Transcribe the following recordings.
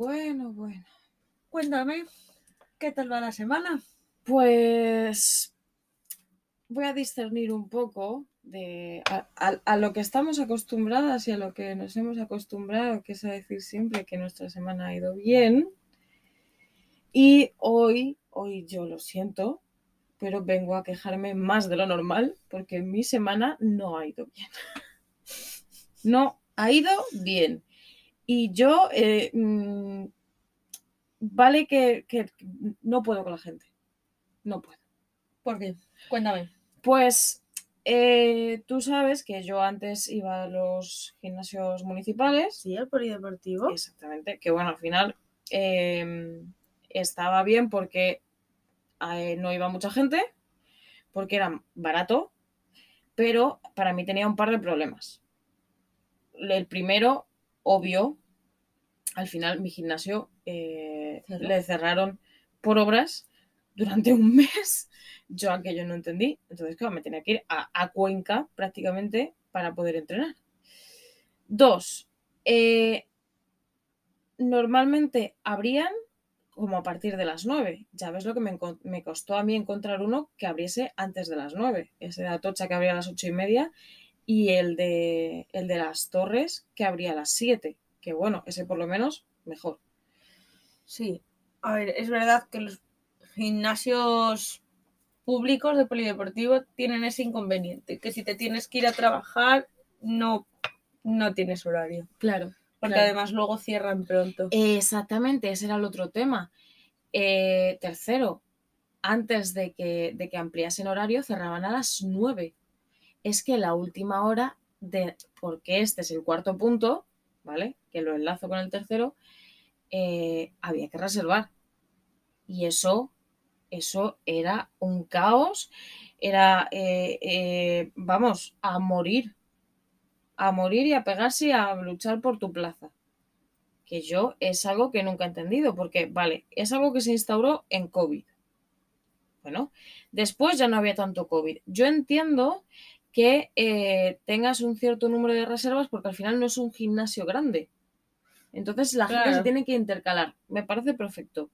Bueno, bueno. Cuéntame, ¿qué tal va la semana? Pues voy a discernir un poco de a, a- lo que estamos acostumbradas y a lo que nos hemos acostumbrado, que es a decir siempre que nuestra semana ha ido bien. Y hoy, hoy yo lo siento, pero vengo a quejarme más de lo normal porque mi semana no ha ido bien. No ha ido bien. Y yo, eh, mm, vale que, que no puedo con la gente. No puedo. ¿Por qué? Cuéntame. Pues eh, tú sabes que yo antes iba a los gimnasios municipales. Sí, el polideportivo. Exactamente. Que bueno, al final eh, estaba bien porque eh, no iba mucha gente, porque era barato, pero para mí tenía un par de problemas. El primero, obvio, al final mi gimnasio eh, le cerraron por obras durante un mes. Yo aquello no entendí. Entonces, claro, me tenía que ir a, a Cuenca prácticamente para poder entrenar. Dos, eh, normalmente abrían como a partir de las 9. Ya ves lo que me costó a mí encontrar uno que abriese antes de las 9. Ese de Atocha que abría a las ocho y media y el de, el de las Torres que abría a las 7. Que bueno, ese por lo menos mejor. Sí. A ver, es verdad que los gimnasios públicos de polideportivo tienen ese inconveniente, que si te tienes que ir a trabajar, no, no tienes horario. Claro. Porque Claro. además luego cierran pronto. Exactamente, ese era el otro tema. Eh, tercero, antes de que, de que ampliasen horario, cerraban a las 9. Es que la última hora, de, porque este es el cuarto punto, ¿vale? Que lo enlazo con el tercero, eh, había que reservar. Y eso, eso era un caos, era, eh, eh, vamos, a morir. A morir y a pegarse y a luchar por tu plaza que yo es algo que nunca he entendido, porque, vale, es algo que se instauró en COVID. Bueno, después ya no había tanto COVID. Yo entiendo que eh, tengas un cierto número de reservas porque al final no es un gimnasio grande. Entonces la gente se tiene que intercalar. Me parece perfecto.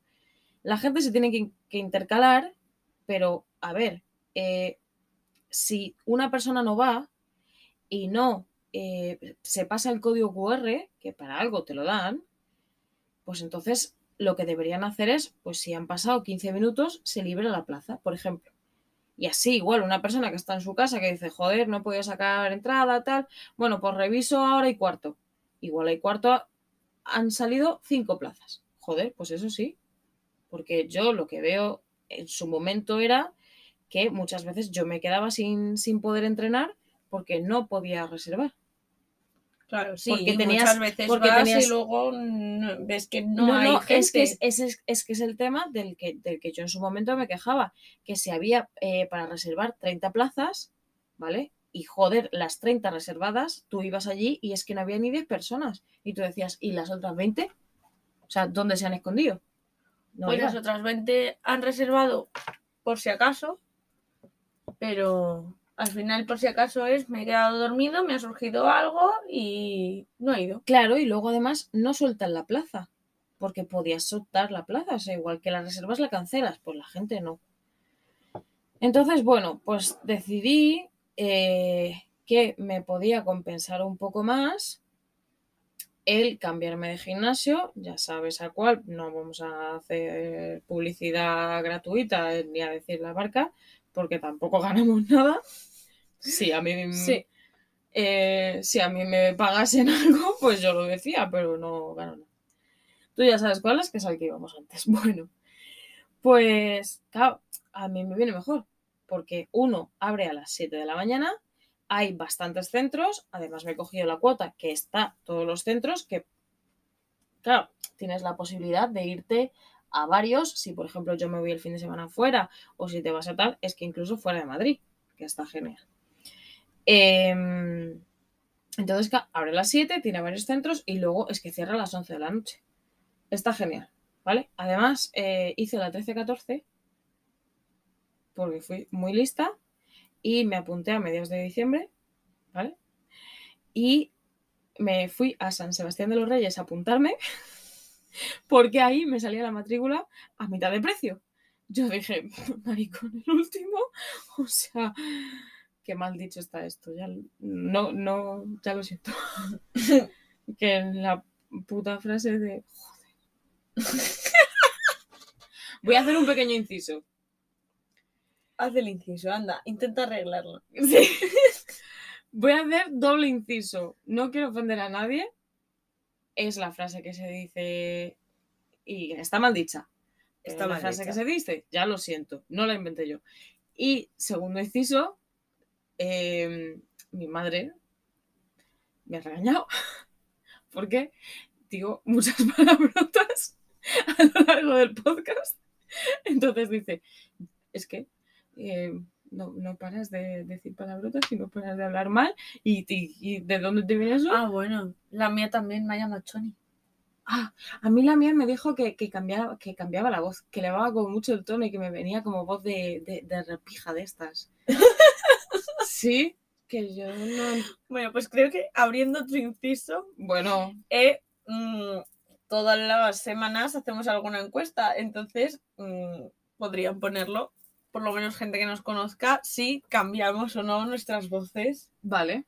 La gente se tiene que, que intercalar, pero a ver, eh, si una persona no va y no eh, se pasa el código QR, que para algo te lo dan, pues entonces lo que deberían hacer es, pues si han pasado 15 minutos, se libera la plaza, por ejemplo. Y así, igual, una persona que está en su casa que dice, joder, no podido sacar entrada, tal, bueno, pues reviso ahora y cuarto. Igual hay cuarto, han salido cinco plazas. Joder, pues eso sí. Porque yo lo que veo en su momento era que muchas veces yo me quedaba sin, sin poder entrenar porque no podía reservar. Claro, sí, porque tenías- muchas veces porque vas tenías- y luego ves que no, No, hay no, gente. es que es, es, es que es el tema del que, del que yo en su momento me quejaba, que si había eh, para reservar 30 plazas, ¿vale? Y joder, las 30 reservadas, tú ibas allí y es que no había ni 10 personas. Y tú decías, ¿y las otras 20? O sea, ¿dónde se han escondido? No Pues las otras 20 han reservado por si acaso, pero al final por si acaso es me he quedado dormido, me ha surgido algo y no he ido. Claro, y luego además no sueltan la plaza, porque podías soltar la plaza, o sea, igual que las reservas la cancelas, pues la gente no. Entonces, bueno, pues decidí eh, que me podía compensar un poco más el cambiarme de gimnasio, ya sabes a cuál, no vamos a hacer publicidad gratuita ni a decir la marca, porque tampoco ganamos nada. Sí, a mí Sí. eh, si a mí me pagasen algo, pues yo lo decía, pero no gano nada. Tú ya sabes cuál es, que es al que íbamos antes. Bueno, pues claro, a mí me viene mejor, porque uno abre a las 7 de la mañana, hay bastantes centros, además me he cogido la cuota que está todos los centros, que claro, tienes la posibilidad de irte a varios, si por ejemplo yo me voy el fin de semana fuera, o si te vas a tal, es que incluso fuera de Madrid, que está genial. Em, entonces, abre las 7, tiene varios centros y luego es que cierra a las 11 de la noche. Está genial, ¿vale? Además, eh, hice la 13-14 porque fui muy lista y me apunté a mediados de diciembre, ¿vale? Y me fui a San Sebastián de los Reyes a apuntarme porque ahí me salía la matrícula a mitad de precio. Yo dije, maricón, el último. O sea, qué mal dicho está esto. Ya, no, no, ya lo siento. que la puta frase de joder. Voy a hacer un pequeño inciso. Haz el inciso, anda, intenta arreglarlo. Sí. Voy a hacer doble inciso. No quiero ofender a nadie. Es la frase que se dice y está mal dicha. Está Está la mal frase dicha. que se dice, ya lo siento, no la inventé yo. Y segundo inciso, eh, mi madre me ha regañado porque digo muchas palabrotas a lo largo del podcast. Entonces dice, es que eh, no, no paras de decir palabrotas y no paras de hablar mal. ¿Y, y- y de dónde te viene eso? Ah, bueno, la mía también me llama Choni. Ah, a mí la mía me dijo que, que cambiaba, que cambiaba la voz, que elevaba como mucho el tono y que me venía como voz de, de, de repija de estas. sí, que yo no... Bueno, pues creo que abriendo tu inciso, Bueno, eh, mm, todas las semanas hacemos alguna encuesta, entonces mm, podrían ponerlo, por lo menos gente que nos conozca, si cambiamos o no nuestras voces. Vale,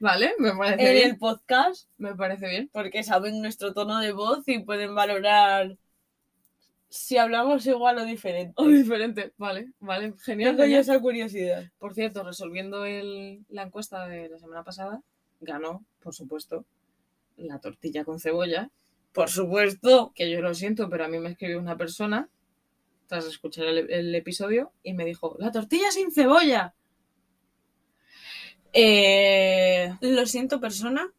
vale, me parece en bien, el podcast, me parece bien. porque saben nuestro tono de voz y pueden valorar si hablamos igual o diferente. O diferente, vale, vale, genial. Tengo yo esa curiosidad. Por cierto, resolviendo el- la encuesta de la semana pasada, ganó, por supuesto, la tortilla con cebolla, Por supuesto. que yo lo siento, pero a mí me escribió una persona tras escuchar el, el episodio y me dijo, la tortilla sin cebolla. Eh, Lo siento, persona,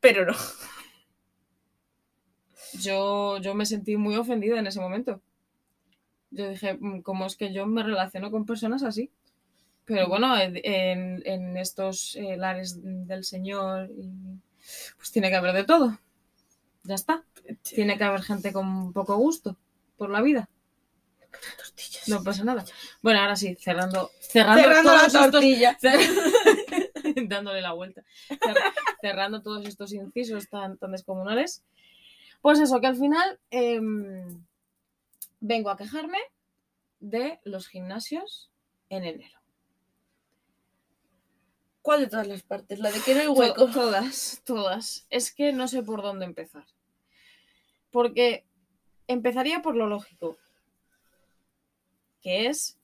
pero no. Yo, yo me sentí muy ofendida en ese momento. Yo dije, "Mm, ¿cómo es que yo me relaciono con personas así? Pero bueno, en, en- estos eh, lares del Señor, pues tiene que haber de todo. Ya está. Tiene que haber gente con poco gusto por la vida. No pasa nada. Bueno, ahora sí, cerrando, cerrando, Cerrando la estos- tortilla. dándole la vuelta. Cer- cerrando todos estos incisos tan, tan descomunales. Pues eso, que al final em, vengo a quejarme de los gimnasios en enero. ¿Cuál de todas las partes? La de que no hay hueco. Todas, todas. Es que no sé por dónde empezar. Porque empezaría por lo lógico, que es,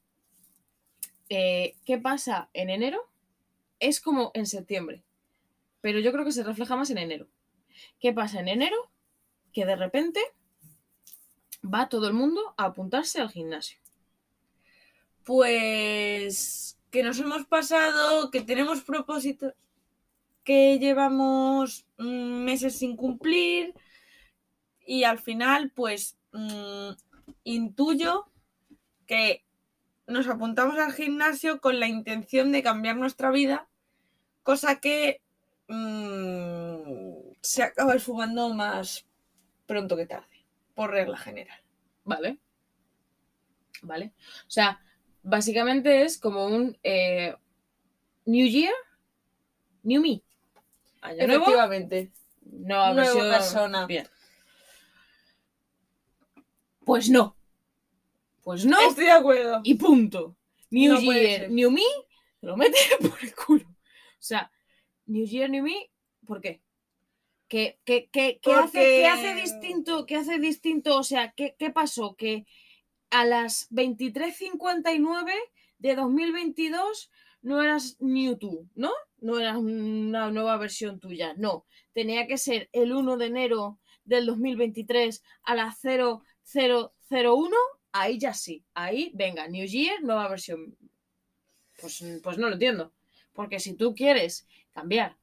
eh, ¿qué pasa en enero? Es como en septiembre, pero yo creo que se refleja más en enero. ¿Qué pasa en enero? Que de repente va todo el mundo a apuntarse al gimnasio. Pues que nos hemos pasado, que tenemos propósitos que llevamos mm, meses sin cumplir y al final pues mm, intuyo que nos apuntamos al gimnasio con la intención de cambiar nuestra vida, cosa que mm, se acaba esfumando más pronto que tarde, por regla general. ¿Vale? ¿Vale? O sea, básicamente es como un eh, New Year, New Me. Año nuevo, Efectivamente. nueva nueva versión. persona. Bien. Pues no. Pues no. Estoy de acuerdo. Y punto. New No Year. New Me, lo mete por el culo. O sea, New Year, New Me, ¿por qué? ¿Qué, qué, qué, qué hace, qué hace distinto? ¿Qué hace distinto? O sea, ¿qué, qué pasó? Que a las 23.59 de 2022 no eras New tú, ¿no? No eras una nueva versión tuya, no. Tenía que ser el 1 de enero del 2023 a las 0001 ahí ya sí. Ahí, venga, New Year, nueva versión. Pues, pues no lo entiendo. Porque si tú quieres cambiar,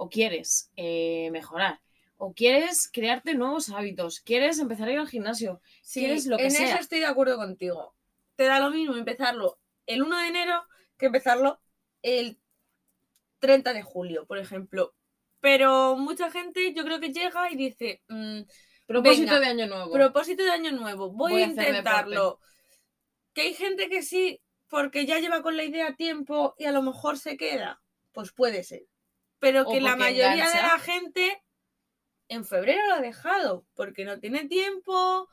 o quieres eh, mejorar, o quieres crearte nuevos hábitos, quieres empezar a ir al gimnasio, Sí, quieres lo que en sea. eso estoy de acuerdo contigo. Te da lo mismo empezarlo el 1 de enero que empezarlo el 30 de julio, por ejemplo. Pero mucha gente yo creo que llega y dice, mm, propósito venga, de año nuevo. propósito de año nuevo, voy, Voy a intentarlo. Que hay gente que sí, porque ya lleva con la idea tiempo y a lo mejor se queda, pues puede ser. Pero que la mayoría de la gente en febrero lo ha dejado porque no tiene tiempo,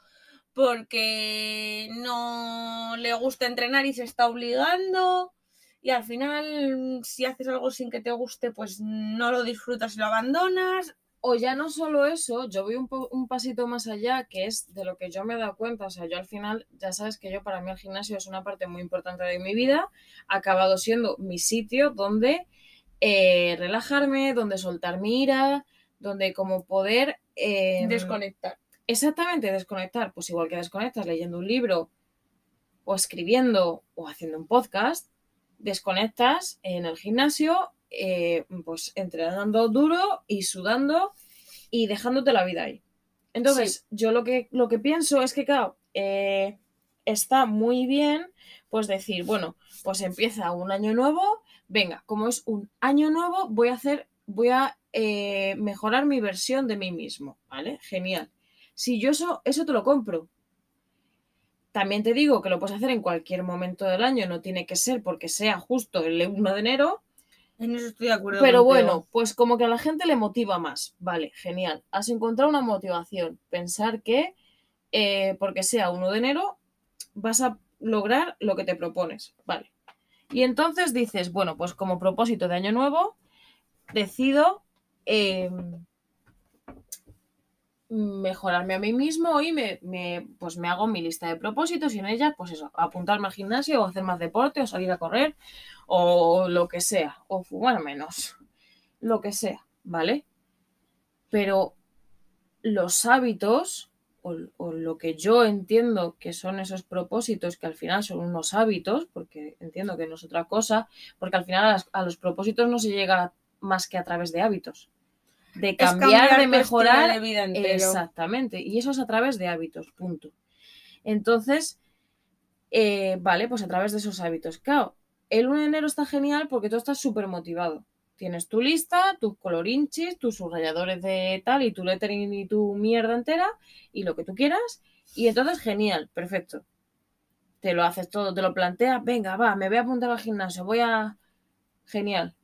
porque no le gusta entrenar y se está obligando. Y al final, si haces algo sin que te guste, pues no lo disfrutas y lo abandonas. O ya no solo eso, yo voy un, po- un pasito más allá, que es de lo que yo me he dado cuenta. O sea, yo al final, ya sabes que yo para mí el gimnasio es una parte muy importante de mi vida. Ha acabado siendo mi sitio donde eh, relajarme, donde soltar mi ira, donde como poder... eh, Desconectar. Exactamente, desconectar. Pues igual que desconectas leyendo un libro o escribiendo o haciendo un podcast, desconectas en el gimnasio, eh, pues entrenando duro y sudando y dejándote la vida ahí. Entonces, yo lo que, lo que pienso es que, claro, eh, está muy bien, pues decir, bueno, pues empieza un año nuevo, venga, como es un año nuevo, voy a hacer, voy a eh, mejorar mi versión de mí mismo, ¿vale? Genial. Si yo eso, eso te lo compro. También te digo que lo puedes hacer en cualquier momento del año, no tiene que ser porque sea justo el 1 de enero, En eso estoy de acuerdo. pero bueno, pues como que a la gente le motiva más. Vale, genial. Has encontrado una motivación. Pensar que eh, porque sea 1 de enero vas a lograr lo que te propones. Vale. Y entonces dices, bueno, pues como propósito de año nuevo, decido eh, mejorarme a mí mismo y me, me- pues me hago mi lista de propósitos y en ella, pues eso, apuntarme al gimnasio o hacer más deporte o salir a correr o lo que sea, o fumar menos, lo que sea, ¿vale? Pero los hábitos, o, o lo que yo entiendo que son esos propósitos, que al final son unos hábitos, porque entiendo que no es otra cosa, porque al final a, las- a los propósitos no se llega más que a través de hábitos. De cambiar, cambiar de mejorar. de vida. Exactamente. Y eso es a través de hábitos, punto. Entonces, eh, vale, pues a través de esos hábitos. Claro, el 1 de enero está genial porque tú estás súper motivado. Tienes tu lista, tus colorinchis, tus subrayadores de tal y tu lettering y tu mierda entera y lo que tú quieras. Y entonces, genial, perfecto. Te lo haces todo, te lo planteas, venga, va, me voy a apuntar al gimnasio, voy a... Genial.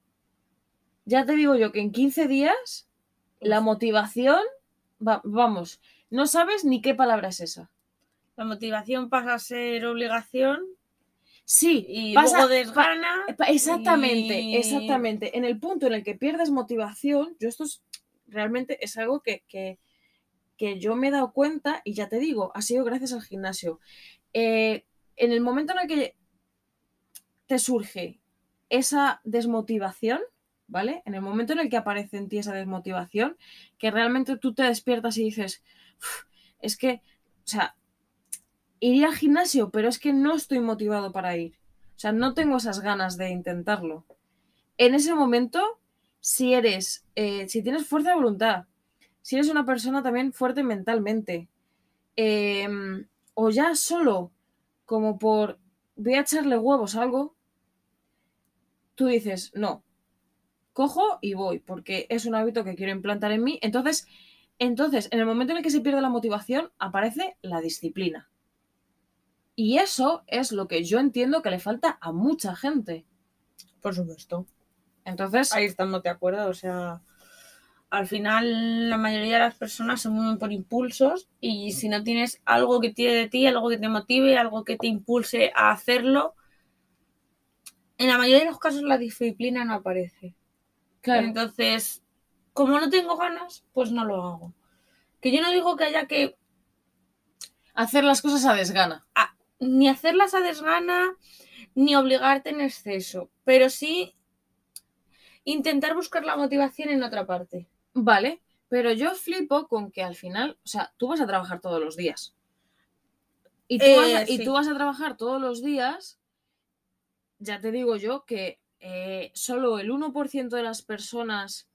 Ya te digo yo que en 15 días la motivación, va- vamos, no sabes ni qué palabra es esa. La motivación pasa a ser obligación Sí, y pasa- luego desgana. Pa- Exactamente, y- exactamente. En el punto en el que pierdes motivación, yo esto es, realmente es algo que, que, que yo me he dado cuenta y ya te digo, ha sido gracias al gimnasio. Eh, en el momento en el que te surge esa desmotivación, ¿vale? En el momento en el que aparece en ti esa desmotivación, que realmente tú te despiertas y dices, "Uf, es que, o sea, iría al gimnasio, pero es que no estoy motivado para ir. O sea, no tengo esas ganas de intentarlo. En ese momento, si eres, eh, si tienes fuerza de voluntad, si eres una persona también fuerte mentalmente, em, o ya solo como por voy a echarle huevos a algo, tú dices, no, cojo y voy, porque es un hábito que quiero implantar en mí. Entonces, entonces, en el momento en el que se pierde la motivación, aparece la disciplina. Y eso es lo que yo entiendo que le falta a mucha gente. Por supuesto. Entonces, Ahí estamos de acuerdo. O sea, al final la mayoría de las personas se mueven por impulsos y si no tienes algo que tire de ti, algo que te motive, algo que te impulse a hacerlo, en la mayoría de los casos la disciplina no aparece. claro, Entonces, como no tengo ganas, pues no lo hago. Que yo no digo que haya que hacer las cosas a desgana. Ni hacerlas a desgana, ni obligarte en exceso, pero sí intentar buscar la motivación en otra parte. Vale, pero yo flipo con que al final, o sea, tú vas a trabajar todos los días. Y tú, Eh, vas, a, y sí. tú vas a trabajar todos los días, ya te digo yo que eh, solo el 1% de las personas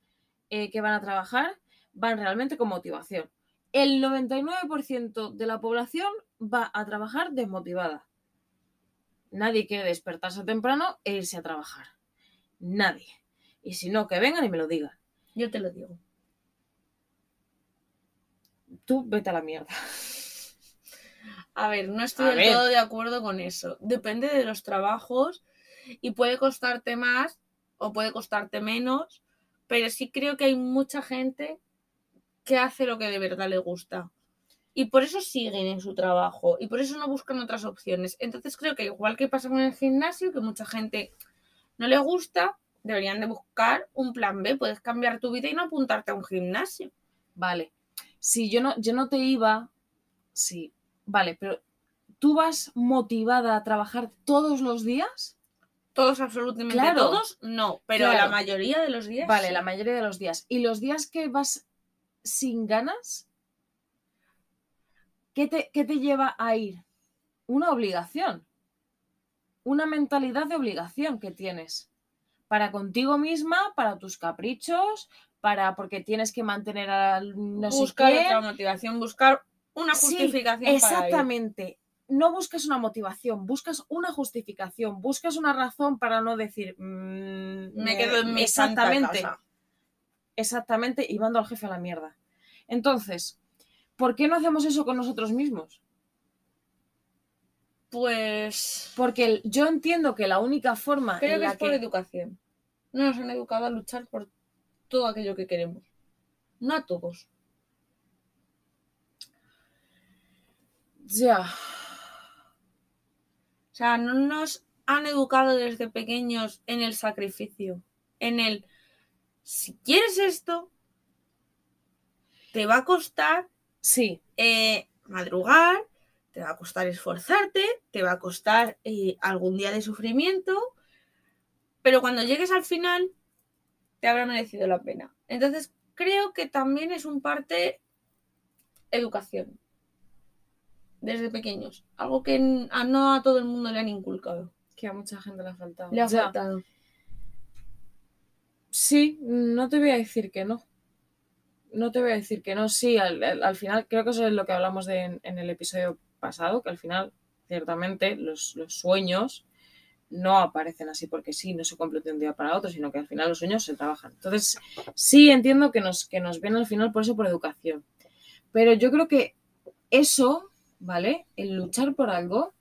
eh, que van a trabajar van realmente con motivación. El 99% de la población va a trabajar desmotivada. Nadie quiere despertarse temprano e irse a trabajar. Nadie. Y si no, que vengan y me lo digan. Yo te lo digo. Tú vete a la mierda. A ver, no estoy A del ver. todo de acuerdo con eso. Depende de los trabajos y puede costarte más o puede costarte menos, pero sí creo que hay mucha gente que hace lo que de verdad le gusta. Y por eso siguen en su trabajo y por eso no buscan otras opciones. Entonces creo que igual que pasa con el gimnasio, que mucha gente no le gusta, deberían de buscar un plan B. Puedes cambiar tu vida y no apuntarte a un gimnasio. Vale. Si yo no, yo no te iba. Sí. Vale, pero ¿tú vas motivada a trabajar todos los días? Todos, absolutamente Claro. todos, no, pero Claro. la mayoría de los días. Vale, sí. la mayoría de los días. ¿Y los días que vas sin ganas? ¿Qué te, qué te lleva a ir? Una obligación. Una mentalidad de obligación que tienes. Para contigo misma, para tus caprichos, para porque tienes que mantener al no sé buscar qué. otra motivación, buscar una Sí, justificación para ir. Exactamente. No buscas una motivación, buscas una justificación, buscas una razón para no decir. mm, Me quedo en mi santa Exactamente. casa. Exactamente, y mando al jefe a la mierda. Entonces, ¿por qué no hacemos eso con nosotros mismos? Pues Porque el- yo entiendo que la única forma creo en que la es por que... educación. No nos han educado a luchar por todo aquello que queremos. No a todos. Ya, O sea, no nos han educado desde pequeños en el sacrificio. En el, si quieres esto, te va a costar sí, eh, madrugar, te va a costar esforzarte, te va a costar eh, algún día de sufrimiento, pero cuando llegues al final, te habrá merecido la pena. Entonces, creo que también es un parte educación. Desde pequeños. Algo que a no a todo el mundo le han inculcado. que a mucha gente le ha faltado. Le ha faltado. Sí, no te voy a decir que no. No te voy a decir que no. Sí, al, al- al final, creo que eso es lo que hablamos de en, en el episodio pasado, que al final, ciertamente, los, los sueños no aparecen así porque sí, no se cumplen de un día para otro, sino que al final los sueños se trabajan. Entonces, sí entiendo que nos, que nos viene al final por eso, por educación. Pero yo creo que eso, ¿vale? El luchar por algo,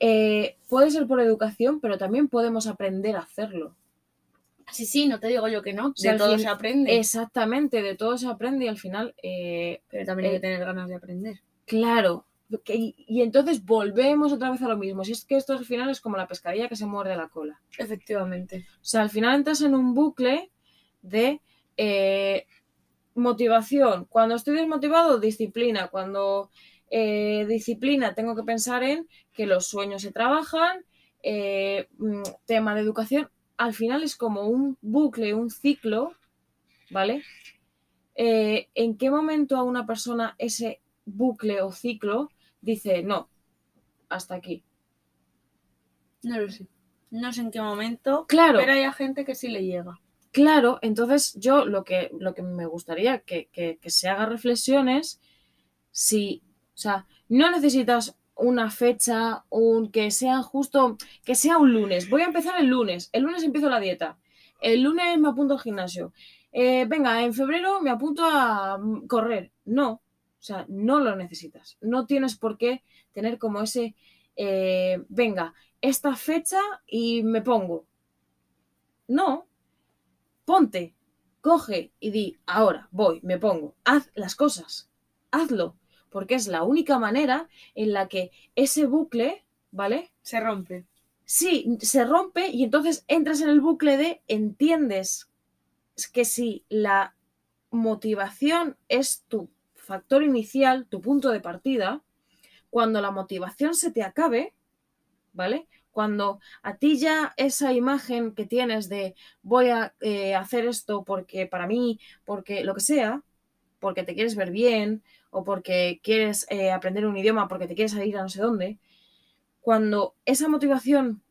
eh, puede ser por educación, pero también podemos aprender a hacerlo. Sí, sí, no te digo yo que no. de todo fin- se aprende. Exactamente, de todo se aprende y al final, eh, Pero también hay eh, que tener ganas de aprender. claro, que- y, y entonces volvemos otra vez a lo mismo. Si es que esto al final es como la pescadilla que se muerde la cola. Efectivamente. O sea, al final entras en un bucle de eh, motivación. Cuando estoy desmotivado, disciplina. Cuando eh, disciplina, tengo que pensar en que los sueños se trabajan. eh, mm, tema de educación. Al final es como un bucle, un ciclo, ¿vale? Eh, ¿En qué momento a una persona ese bucle o ciclo dice, no, hasta aquí? No lo sé. No sé en qué momento. Claro. Pero hay gente que sí le llega. Claro, entonces yo lo que, lo que me gustaría que, que- que se haga reflexiones, si, o sea, no necesitas una fecha, un que sea justo, que sea un lunes. Voy a empezar el lunes. El lunes empiezo la dieta. El lunes me apunto al gimnasio. Eh, venga, en febrero me apunto a mm, correr. No, o sea, no lo necesitas. No tienes por qué tener como ese, eh, venga, esta fecha y me pongo. No, ponte, coge y di, ahora voy, me pongo, haz las cosas, hazlo, porque es la única manera en la que ese bucle, ¿vale? Se rompe. Sí, se rompe y entonces entras en el bucle de entiendes que si la motivación es tu factor inicial, tu punto de partida, cuando la motivación se te acabe, ¿vale? Cuando a ti ya esa imagen que tienes de voy a eh, hacer esto porque para mí, porque lo que sea, porque te quieres ver bien o porque quieres eh, aprender un idioma, porque te quieres ir a no sé dónde, cuando esa motivación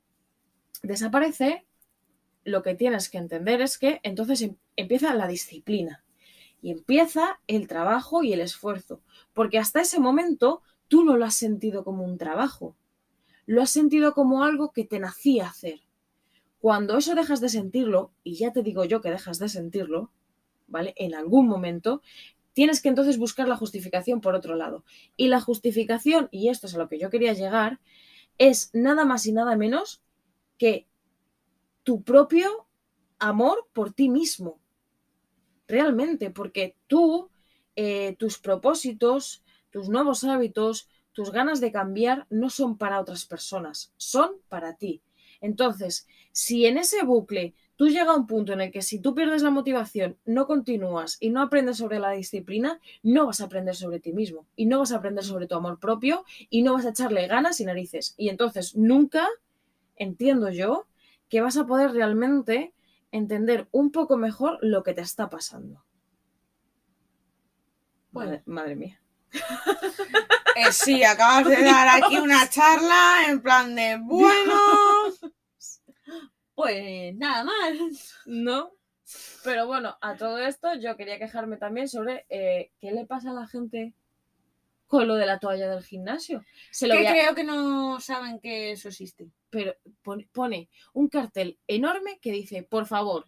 desaparece, lo que tienes que entender es que entonces em- empieza la disciplina y empieza el trabajo y el esfuerzo, porque hasta ese momento tú no lo has sentido como un trabajo, lo has sentido como algo que te nacía hacer. Cuando eso dejas de sentirlo, y ya te digo yo que dejas de sentirlo, ¿vale? En algún momento, tienes que entonces buscar la justificación por otro lado. Y la justificación, y esto es a lo que yo quería llegar, es nada más y nada menos que tu propio amor por ti mismo. realmente, porque tú, eh, tus propósitos, tus nuevos hábitos, tus ganas de cambiar no son para otras personas, son para ti. Entonces, si en ese bucle tú llegas a un punto en el que si tú pierdes la motivación, no continúas y no aprendes sobre la disciplina, no vas a aprender sobre ti mismo y no vas a aprender sobre tu amor propio y no vas a echarle ganas y narices. Y entonces nunca, entiendo yo, que vas a poder realmente entender un poco mejor lo que te está pasando. Bueno. Madre, madre mía. Eh, sí, acabas de dar aquí una charla en plan de bueno. Pues nada más. No. Pero bueno, a todo esto yo quería quejarme también sobre eh, qué le pasa a la gente con lo de la toalla del gimnasio. Se lo Que voy a- creo que no saben que eso existe. pero pon- pone un cartel enorme que dice, por favor,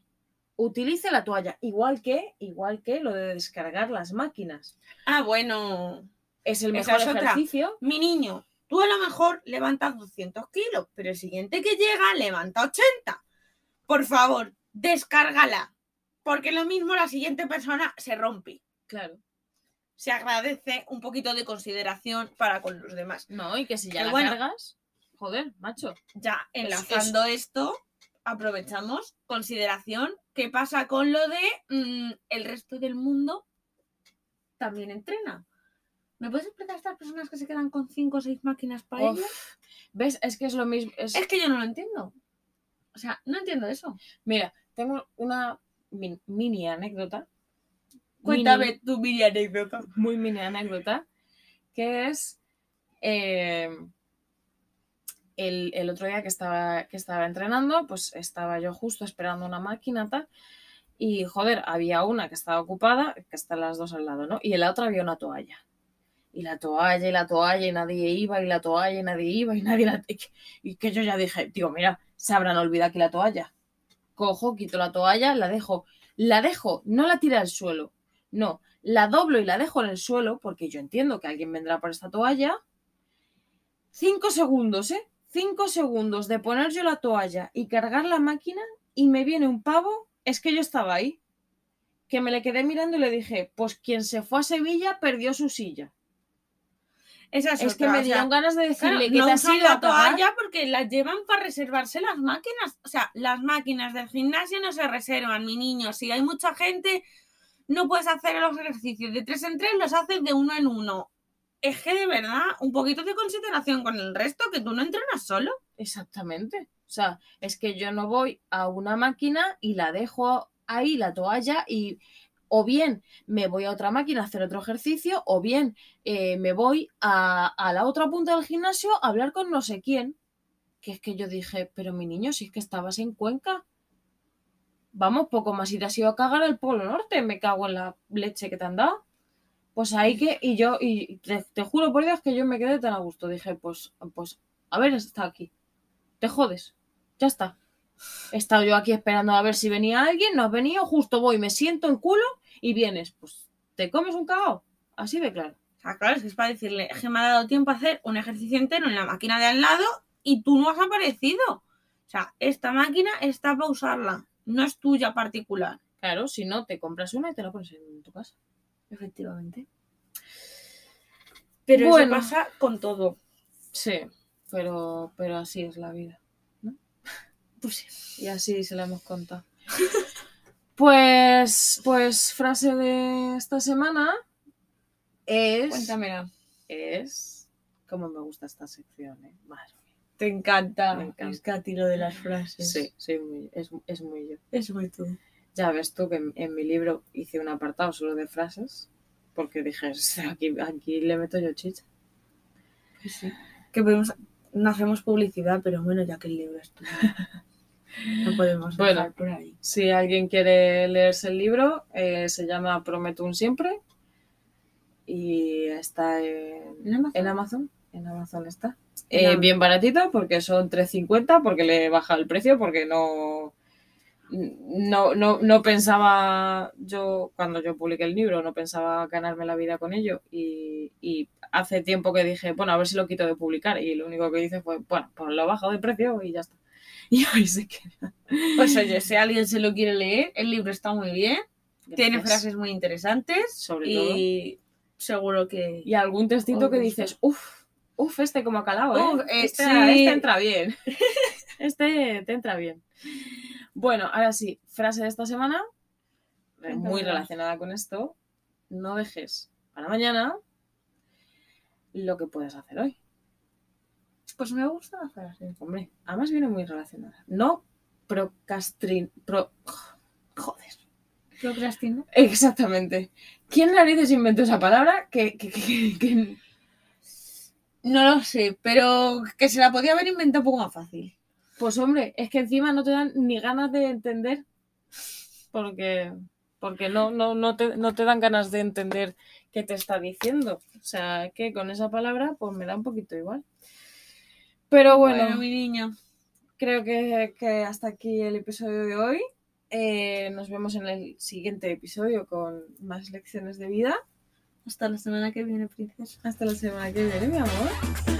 utilice la toalla, igual que, igual que lo de descargar las máquinas. Ah, bueno. Es el mejor es otra. ejercicio. Mi niño, tú a lo mejor levantas 200 kilos, pero el siguiente que llega levanta 80. Por favor, descárgala. Porque lo mismo la siguiente persona se rompe. Claro. Se agradece un poquito de consideración para con los demás. No, y que si ya Que la bueno. cargas, joder, macho. Ya Es- enlazando esto, aprovechamos consideración. ¿Qué pasa con lo de mm, el resto del mundo también entrena? ¿Me puedes explicar a estas personas que se quedan con 5 o 6 máquinas para Uf, ellos? ¿Ves? Es que es lo mismo. es- Es que yo no lo entiendo. O sea, no entiendo eso. Mira, tengo una min- mini anécdota. Cuéntame Mini- tu mini anécdota. muy mini anécdota, que es eh, el, el otro día que estaba, que estaba entrenando, pues estaba yo justo esperando una máquina tal, y joder, había una que estaba ocupada, que están las dos al lado, ¿no? Y en la otra había una toalla. Y la toalla, y la toalla, y nadie iba, y la toalla, y nadie iba, y nadie la... Y que, que yo ya dije, digo, mira, se habrán olvidado aquí la toalla. Cojo, quito la toalla, la dejo, la dejo, no la tira al suelo, no, la doblo y la dejo en el suelo, porque yo entiendo que alguien vendrá por esta toalla. Cinco segundos, ¿eh? Cinco segundos de poner yo la toalla y cargar la máquina y me viene un pavo, es que yo estaba ahí, que me le quedé mirando y le dije, pues quien se fue a Sevilla perdió su silla. Esa es, Es que me o sea, dieron ganas de claro, decirle que no te has ido la toalla porque las llevan para reservarse las máquinas. O sea, las máquinas del gimnasio no se reservan, mi niño. Si hay mucha gente, no puedes hacer los ejercicios de tres en tres, los haces de uno en uno. Es que de verdad, un poquito de consideración con el resto, que tú no entrenas solo. Exactamente. O sea, es que yo no voy a una máquina y la dejo ahí, la toalla, y o bien me voy a otra máquina a hacer otro ejercicio, o bien eh, me voy a, a la otra punta del gimnasio a hablar con no sé quién. Que es que yo dije, pero mi niño, si es que estabas en Cuenca. Vamos, poco más y te has ido a cagar al Polo Norte, me cago en la leche que te han dado. Pues ahí que, y yo, y te, te juro por Dios que yo me quedé tan a gusto. Dije, pues, pues, a ver, está aquí te jodes. Ya está. He estado yo aquí esperando a ver si venía alguien, no has venido, justo voy, me siento en culo y vienes. Pues te comes un cagao. Así de claro. O sea, claro, es que es para decirle, es que me ha dado tiempo a hacer un ejercicio entero en la máquina de al lado y tú no has aparecido. O sea, esta máquina está para usarla, no es tuya particular. Claro, si no, te compras una y te la pones en tu casa. Efectivamente. Pero Bueno. eso pasa con todo. Sí, pero, pero así es la vida. Pues sí. Y así se la hemos contado. Pues, pues frase de esta semana es... Cuéntamela. Es... Como me gusta esta sección, ¿eh? Madre mía. Te encanta. Me encanta. Es que a ti lo de las frases. Sí, sí, muy- es, es muy yo. Es muy tú. Ya ves tú que en, en mi libro hice un apartado solo de frases, porque dije, aquí, aquí le meto yo chicha. Pues sí. Que podemos, no hacemos publicidad, pero bueno, ya que el libro es tuyo. No podemos dejar Bueno. por ahí. Si alguien quiere leerse el libro, eh, se llama Prometo un siempre y está en, ¿En Amazon? en Amazon. En Amazon está. Eh, bien baratito porque son 3.50 porque le he bajado el precio porque no, no, no, no pensaba yo, cuando yo publiqué el libro, no pensaba ganarme la vida con ello y, y hace tiempo que dije, bueno, a ver si lo quito de publicar y lo único que hice fue, bueno, pues lo he bajado de precio y ya está. Y ahí se queda. Pues oye, si alguien se lo quiere leer, el libro está muy bien. Tiene frases muy interesantes Sobre y seguro que... Y algún textito que dices, uff, uff, este como ha calado, ¿eh? Uf, este, sí. este entra bien. este te entra bien. Bueno, ahora sí, frase de esta semana, eh, muy relacionada con esto. No dejes para mañana lo que puedes hacer hoy. Pues me gusta la frase. Hombre, además viene muy relacionada. No procrastin... Pro... Joder. Procrastino. Exactamente. ¿Quién narices inventó esa palabra? Que, que- que- que- No lo sé, pero que se la podía haber inventado un poco más fácil. Pues hombre, es que encima no te dan ni ganas de entender. Porque, porque no, no, no, te, no te dan ganas de entender qué te está diciendo. O sea, que con esa palabra, pues me da un poquito igual. Pero bueno, mi niña. creo que, que hasta aquí el episodio de hoy. Eh, nos vemos en el siguiente episodio con más lecciones de vida. Hasta la semana que viene, princesa. Hasta la semana que viene, mi amor.